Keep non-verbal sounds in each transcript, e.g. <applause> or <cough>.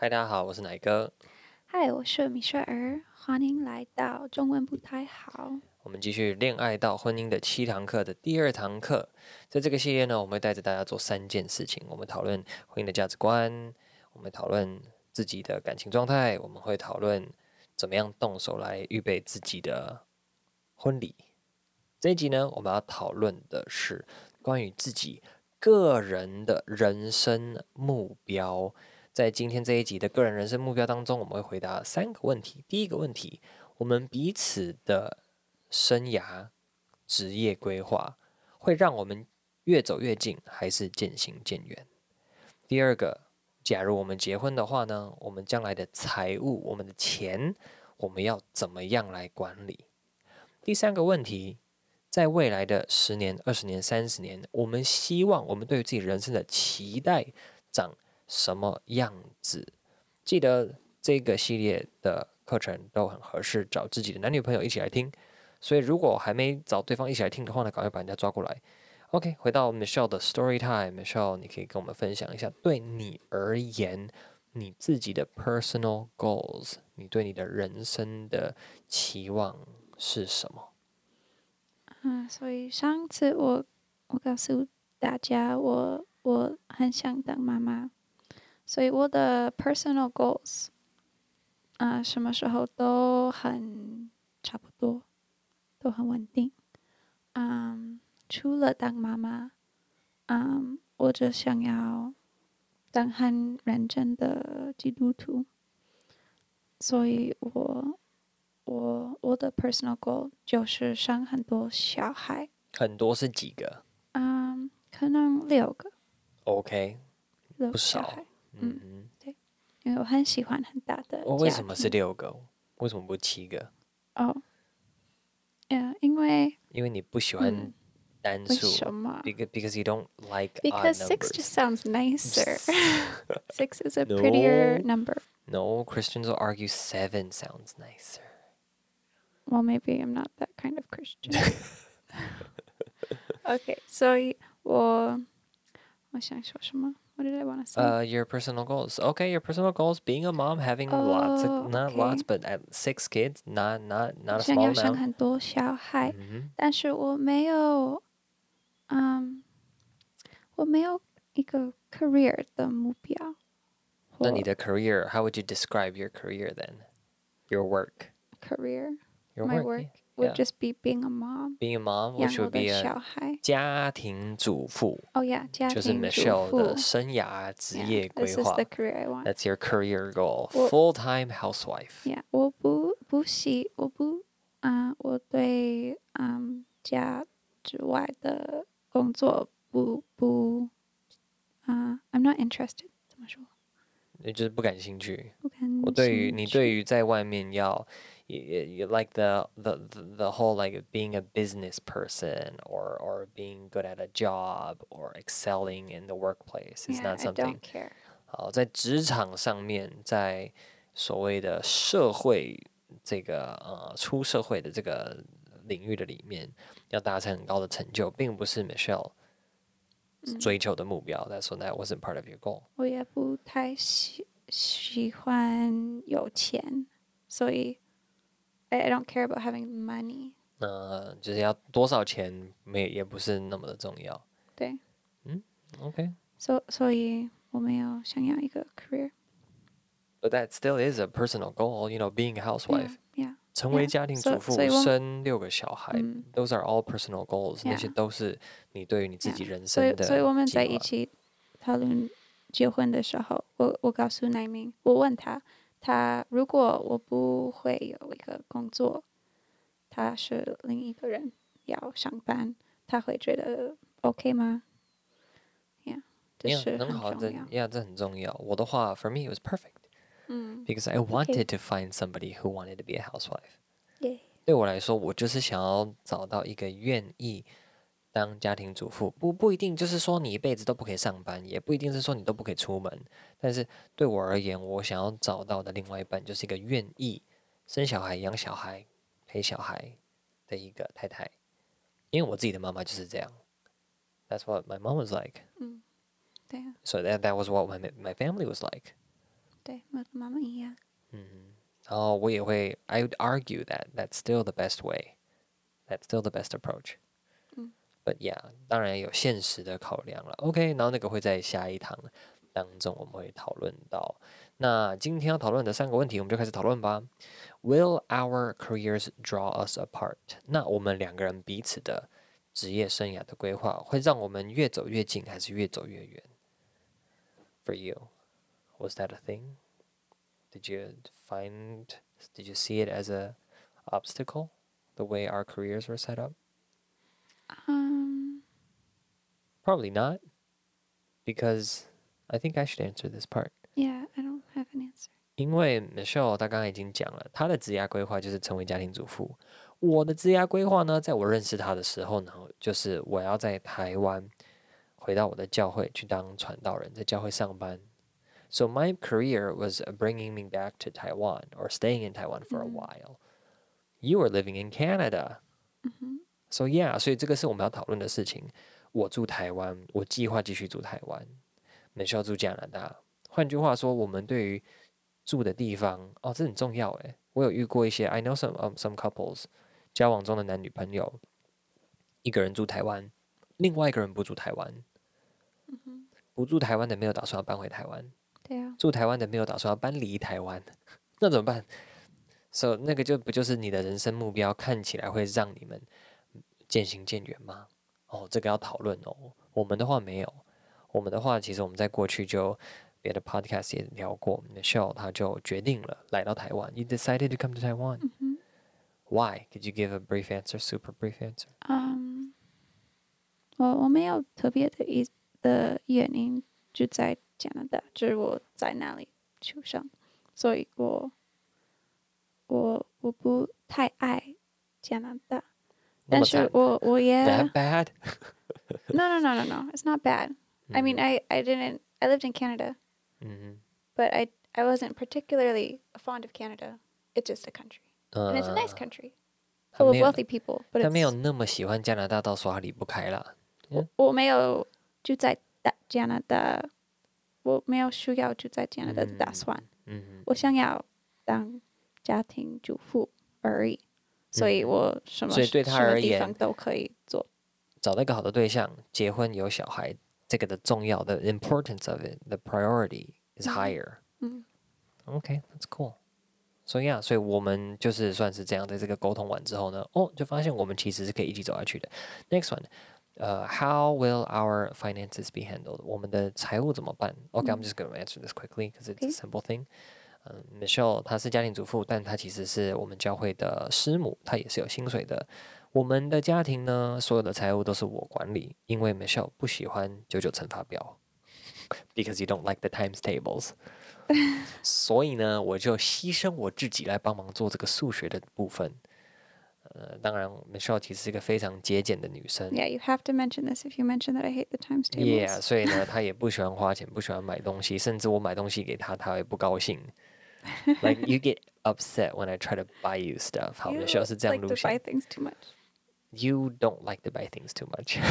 嗨，大家好，我是奶哥。嗨，我是米雪儿，欢迎来到中文不太好。我们继续恋爱到婚姻的七堂课的第二堂课，在这个系列呢，我们会带着大家做三件事情。我们讨论婚姻的价值观，我们讨论自己的感情状态，我们会讨论怎么样动手来预备自己的婚礼。这一集呢，我们要讨论的是关于自己个人的人生目标。在今天这一集的个人人生目标当中，我们会回答三个问题。第一个问题，我们彼此的生涯、职业规划会让我们越走越近，还是渐行渐远？第二个，假如我们结婚的话呢，我们将来的财务、我们的钱，我们要怎么样来管理？第三个问题，在未来的十年、二十年、三十年，我们希望我们对于自己人生的期待长什么样子？记得这个系列的课程都很合适，找自己的男女朋友一起来听。所以如果还没找对方一起来听的话呢，赶快把人家抓过来。OK，回到 Michelle 的 Story Time，Michelle，你可以跟我们分享一下，对你而言，你自己的 Personal Goals，你对你的人生的期望是什么？嗯，所以上次我我告诉大家，我我很想当妈妈。所以我的 personal goals，啊、呃，什么时候都很差不多，都很稳定。嗯，除了当妈妈，嗯，我就想要当很认真的基督徒。所以我我我的 personal goal 就是生很多小孩。很多是几个？嗯，可能六个。OK，六个不少。嗯嗯，对，因为我很喜欢很大的。我为什么是六个？为什么不七个？哦，嗯，因为因为你不喜欢单数。为什么？Because because you don't like Because six just sounds nicer. <laughs> Six is a prettier number. No, Christians will argue seven sounds nicer. Well, maybe I'm not that kind of Christian. <laughs> <laughs> Okay, 所以我我想说什么 ？What did I want to say? Uh, your personal goals. Okay, your personal goals. Being a mom, having oh, lots of not okay. lots, but at six kids, not not not a small amount. 想要生很多小孩，但是我没有，嗯，我没有一个 career 的目标。那你的 career, how would you describe your career then? Your work. Career. Your My work. work. Would just be being a mom. Being a mom, which would be a 家庭主妇。Oh yeah，家庭主妇。就是 Michelle 的生涯职业规划。This is the career I want. That's your career goal. Full-time housewife. Yeah，我不不喜，我不啊，我对嗯家之外的工作不不啊，I'm not interested。怎么说？你就是不感兴趣。不感兴趣。我对于你对于在外面要。 You, you like the, the the whole like being a business person or or being good at a job or excelling in the workplace is not something. I don't care. 好，在职场上面，在所谓的社会这个呃出社会的这个领域的里面，要达成很高的成就，并不是 Michelle 追求的目标。That's、嗯、that wasn't part of your goal. 我也不太喜喜欢有钱，所以。 I don't care about having money。呃，就是要多少钱，没也不是那么的重要。对，嗯，OK。所所以我没有想要一个 career。But that still is a personal goal, you know, being a housewife. Yeah. 成为家庭主妇，生六个小孩，those are all personal goals。那些都是你对于你自己人生的。所以我们在一起讨论结婚的时候，我我告诉奈明，我问他。 他如果我不会有一个工作，他是另一个人要上班，他会觉得 OK 吗？Yeah，这是很重要。Yeah，这很重要。我的话，For me it was perfect。嗯，Because I wanted to find somebody who wanted to be a housewife。Yeah。对我来说，我就是想要找到一个愿意。当家庭主妇不不一定就是说你一辈子都不可以上班，也不一定是说你都不可以出门。但是对我而言，我想要找到的另外一半就是一个愿意生小孩、养小孩、陪小孩的一个太太。因为我自己的妈妈就是这样。That's what my mom was like。嗯，对啊。So that that was what my my family was like。对，我的妈妈一样。嗯，然后我也会，I would argue that that's still the best way, that's still the best approach。嗯，But yeah，当然有现实的考量了。OK，然后那个会在下一堂当中我们会讨论到。那今天要讨论的三个问题，我们就开始讨论吧。Will our careers draw us apart？那我们两个人彼此的职业生涯的规划，会让我们越走越近，还是越走越远？For you, was that a thing? Did you find? Did you see it as a obstacle? The way our careers were set up? Um, Probably not, because I think I should answer this part. yeah, I don't have an answer. 因为 Michelle 她刚刚已经讲了，她的职业规划就是成为家庭主妇。我的职业规划呢，在我认识她的时候呢，就是我要在台湾回到我的教会去当传道人，在教会上班。So my career was bringing me back to Taiwan or staying in Taiwan for a while. You were living in Canada. So yeah，所以这个是我们要讨论的事情。我住台湾，我计划继续住台湾。Michelle 住加拿大。换句话说，我们对于住的地方哦，这很重要诶。我有遇过一些，I know some um, some couples 交往中的男女朋友，一个人住台湾，另外一个人不住台湾。不住台湾的没有打算要搬回台湾，对啊，住台湾的没有打算要搬离台湾，<laughs> 那怎么办？So 那个就不就是你的人生目标，看起来会让你们渐行渐远吗？哦，这个要讨论哦。我们的话没有，我们的话其实我们在过去就。别的 podcast 也聊过，Michelle 他就决定了来到台湾。You decided to come to Taiwan. Why? Could you give a brief answer? Super brief answer. 嗯，我我没有特别的一的原因，就在加拿大，就是我在那里出生，所以我我我不太爱加拿大，但是我我也 That bad? <laughs> no no no no no it's not bad. I mean I I didn't I lived in Canada. 嗯 but I I wasn't particularly fond of Canada. It's just a country, 嗯 and it's a nice country <laughs> 他 full of 没有 wealthy people. But 他 it's 没有那么喜欢加拿大到说他离不开啦。我我没有住在大加拿大，我没有需要住在加拿大的打算。嗯我想要当家庭主妇而已， 所以我什么所以对他什么而言地方都可以做。找到一个好的对象，结婚有小孩，这个的重要的 importance of it, the priority is higher. 嗯 Okay, that's cool. So yeah，所以我们就是算是这样，在这个沟通完之后呢，哦，就发现我们其实是可以一起走下去的。Next one，呃、uh,，How will our finances be handled？我们的财务怎么办？Okay,、I'm just going to answer this quickly because it's a simple thing. 嗯、uh,，Michelle 她是家庭主妇，但她其实是我们教会的师母，她也是有薪水的。我们的家庭呢，所有的财务都是我管理，因为 Michelle 不喜欢九九乘法表，because you don't like the times tables。<laughs> 所以呢，我就牺牲我自己来帮忙做这个数学的部分。呃，当然，Michelle 其实是一个非常节俭的女生。Yeah, you have to mention this if you mention that I hate the times tables. Yeah，所以呢，她也不喜欢花钱，不喜欢买东西，甚至我买东西给她，她会不高兴。Like you get upset when I try to buy you stuff。好 You，Michelle 是这样路线 like to buy。things too much. You don't like to buy things too much。<laughs>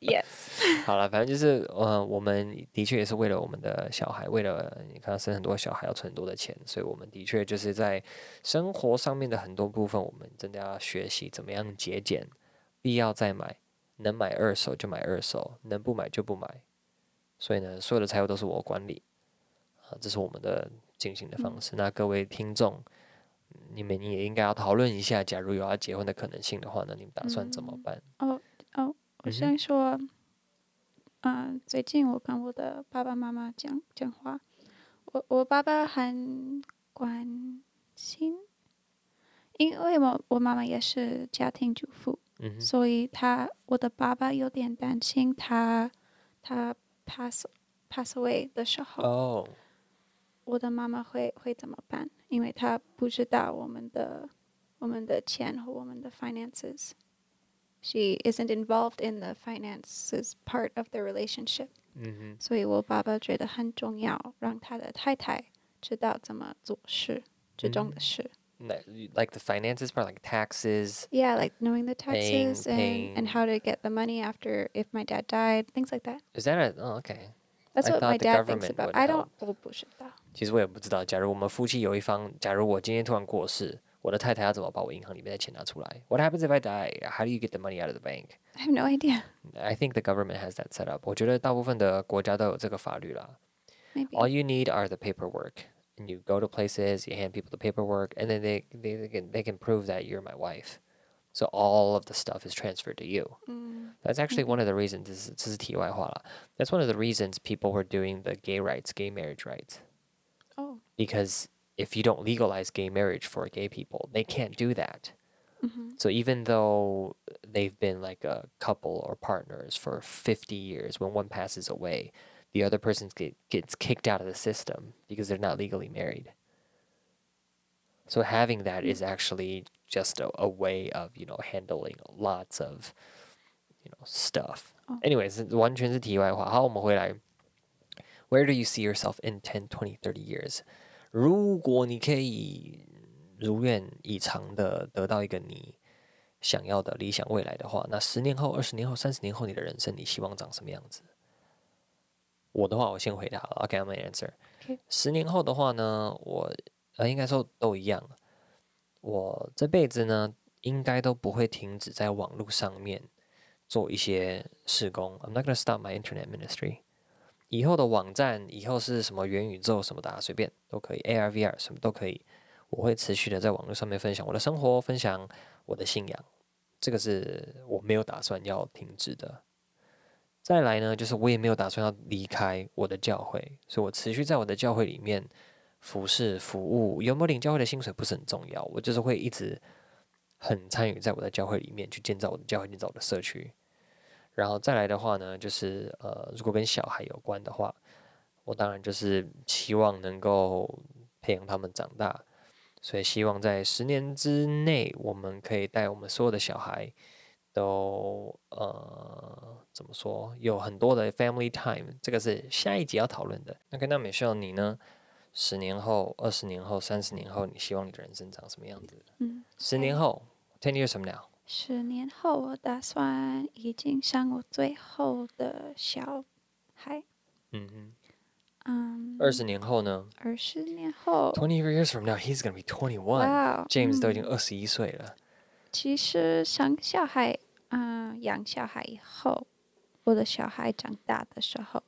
Yes. <laughs> 好了，反正就是，呃，我们的确也是为了我们的小孩，为了你看生很多小孩要存很多的钱，所以我们的确就是在生活上面的很多部分，我们真的要学习怎么样节俭，必要再买，能买二手就买二手，能不买就不买。所以呢，所有的财务都是我管理，啊，这是我们的进行的方式。那各位听众，你们也应该要讨论一下，假如有要结婚的可能性的话呢，你们打算怎么办？哦哦，我想说，嗯、最近我跟我的爸爸妈妈讲讲话，我我爸爸很关心，因为我我妈妈也是家庭主妇，嗯，所以他我的爸爸有点担心他他 pass pass away 的时候。哦。我的妈妈会会怎么办？因为她不知道我们的我们的钱和我们的 finances。She isn't involved in the finances part of the relationship。嗯哼。所以我爸爸觉得很重要，让他的太太知道怎么做事，这种的事。 Like like the finances part, like taxes. Yeah, like knowing the Paying- taxes and paying- and how to get the money after if my dad died, things like that. Is that a? Oh, okay. That's I what my thought the dad thinks government about. would I help. don't. 我不知道。其实我也不知道，假如我们夫妻有一方，假如我今天突然过世，我的太太要怎么把我银行里面的钱拿出来？What happens if I die? How do you get the money out of the bank? I have no idea. I think the government has that set up. 我觉得大部分的国家都有这个法律啦。 Maybe. All you need are the paperwork. And you go to places, you hand people the paperwork, and then they, they, they, can, they can prove that you're my wife. So all of the stuff is transferred to you. Mm. That's actually mm-hmm. one of the reasons, this, is TY Hua. That's one of the reasons people were doing the gay rights, gay marriage rights. Oh. Because if you don't legalize gay marriage for gay people, they can't do that. Mm-hmm. So even though they've been like a couple or partners for 50 years, when one passes away, the other person get, gets kicked out of the system because they're not legally married. So having that mm-hmm. is mm. actually just a, a way of, you know, handling lots of, you know, stuff. Oh. Anyways, 完全是题外话。好，我们回来。Where do you see yourself in 10, 20, 30 years? 如果你可以如愿以偿的得到一个你想要的理想未来的话，那十年后、二十年后、三十年后，你的人生你希望长什么样子？我的话，我先回答了。OK，I'm、okay, answer。 Okay. 十年后的话呢，我呃应该说都一样。 我这辈子呢，应该都不会停止在网络上面做一些事工。I'm not gonna stop my internet ministry。以后的网站，以后是什么元宇宙什么的、啊，随便都可以，AR、VR 什么都可以。我会持续的在网络上面分享我的生活，分享我的信仰，这个是我没有打算要停止的。再来呢，就是我也没有打算要离开我的教会，所以我持续在我的教会里面服侍服务。有没有领教会的薪水不是很重要，我就是会一直很参与在我的教会里面去建造我的教会，建造我的社区。然后再来的话呢，就是呃，如果跟小孩有关的话，我当然就是期望能够培养他们长大。所以希望在十年之内，我们可以带我们所有的小孩都呃怎么说，有很多的 family time，这个是下一集要讨论的。那跟那美秀你呢？十年后、二十年后、三十年后，你希望你的人生长什么样子？嗯，十年后，ten years from now。十年后，我打算已经生我最后的小孩。嗯哼。嗯。二十年后呢？二十年后。Twenty years from now, he's gonna be twenty one. Wow. James 都已嗯经二十一岁了。其实生小孩，嗯，养小孩以后，我的小孩长大的时候，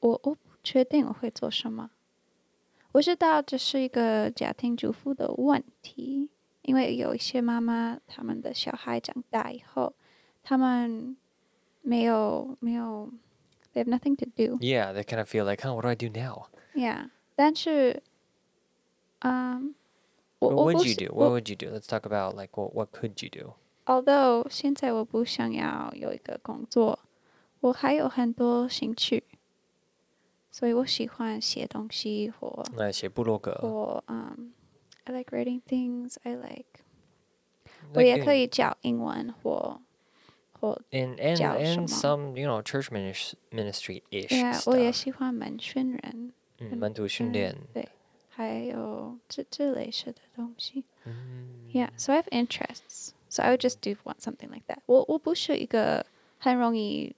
我我不确定我会做什么。我知道这是一个家庭主妇的问题，因为有一些妈妈，他们的小孩长大以后，他们没有没有，they have nothing to do. Yeah, they kind of feel like, huh, what do I do now? Yeah，但是，嗯，我 What would you do? What would you do? Let's talk about like what what could you do? Although 现在我不想要有一个工作，我还有很多兴趣，所以我喜欢写东西或那写部落格，或嗯、um,，I like writing things. I like 我 like 也可 doing- 以教英文或或 and and 教 and 什么 some you know church ministry ministry ish yeah，我也 stuff. 喜欢门训人，嗯，门徒训练。对，还有这这类似的东西。嗯 Yeah, so I have interests. So I would just do want something like that. 我我不是一个很容易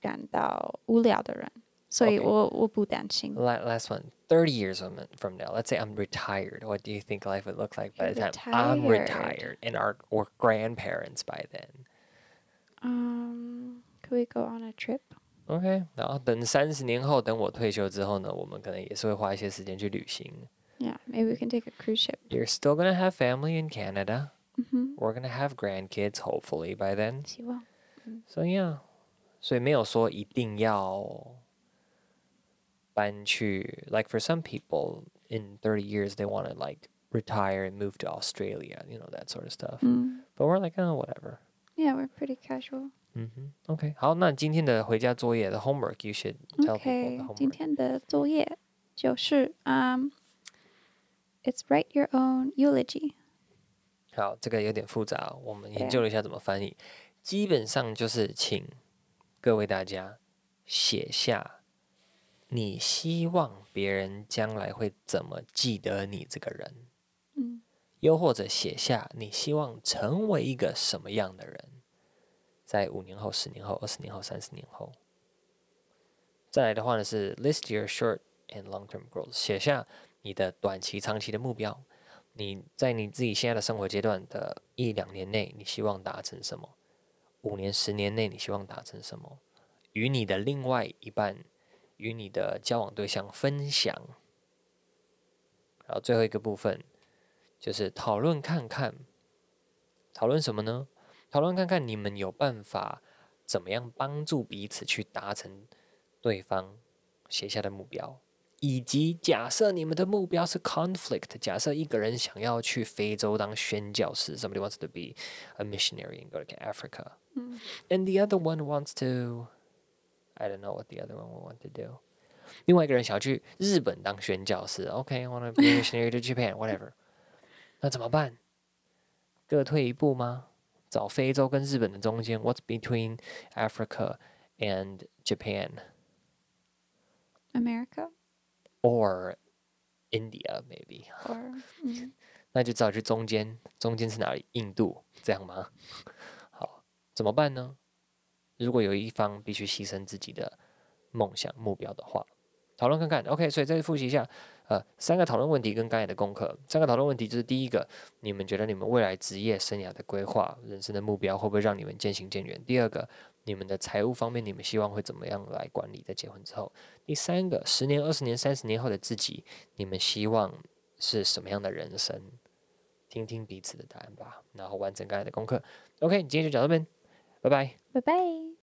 感到无聊的人， 所以 Okay. 我我不担心。 La- last one. Thirty years from from now, let's say I'm retired. What do you think life would look like by the You're time I'm retired. retired and our or grandparents by then? Um, could we go on a trip? OK，然后等三十年后，等我退休之后呢，我们可能也是会花一些时间去旅行。 Yeah, maybe we can take a cruise ship. You're still gonna have family in Canada. 嗯哼， We're gonna have grandkids, hopefully by then. 希望。 So yeah，所以没有说一定要搬去。 Like for some people, in thirty years, they want to like retire and move to Australia, you know that sort of stuff. 嗯 But we're like, oh, whatever. ，Yeah, we're pretty casual. 嗯哼，OK，好，那今天的回家作业的 homework, you should tell people Okay, the 今 homework. 天的作业就是嗯、um,，It's write your own eulogy. 好，这个有点复杂哦，我们对啊研究了一下怎么翻译。基本上就是请各位大家写下 你希望别人将来会怎么记得你这个人，嗯又或者写下你希望成为一个什么样的人，在五年后、十年后、二十年后、三十年后。再来的话呢是 list your short and long term goals，写下你的短期、长期的目标。你在你自己现在的生活阶段的一两年内，你希望达成什么？五年、十年内，你希望达成什么？与你的另外一半、与你的交往对象分享。然后最后一个部分就是讨论看看，讨论什么呢？讨论看看你们有办法怎么样帮助彼此去达成。对方写下的目标，以及假设你们的目标是 conflict，假设一个人想要去非洲当宣教士，somebody wants to be a missionary and go to Africa，嗯，and the other one wants to，I don't know what the other one will want to do。另外一个人想要去日本当宣教士，OK，I want to be a missionary to Japan，whatever。那怎么办？各退一步吗？找非洲跟日本的中间，What's between Africa and Japan？America or India maybe or 嗯，<laughs> 那就只好去中间，中间是哪里？印度这样吗？好，怎么办呢？ <laughs> 如果有一方必须牺牲自己的梦想目标的话，讨论看看。OK，所以再复习一下，呃，三个讨论问题跟刚才的功课。三个讨论问题就是第一个，你们觉得你们未来职业生涯的规划、人生的目标会不会让你们渐行渐远？第二个。你们的财务方面，你们希望会怎么样来管理？在结婚之后，第三个，十年、二十年、三十年后的自己，你们希望是什么样的人生？听听彼此的答案吧，然后完成刚才的功课。OK，今天就讲到这边，Bye bye. Bye bye.